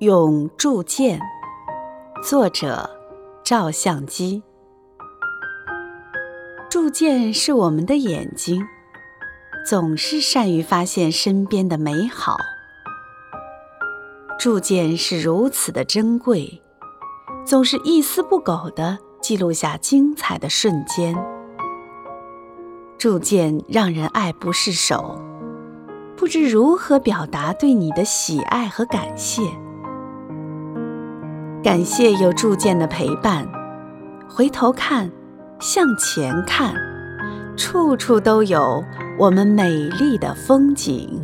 用铸剑，作者照相机。铸剑是我们的眼睛，总是善于发现身边的美好。铸剑是如此的珍贵，总是一丝不苟地记录下精彩的瞬间。铸剑让人爱不释手，不知如何表达对你的喜爱和感谢。感谢有铸剑的陪伴，回头看，向前看，处处都有我们美丽的风景。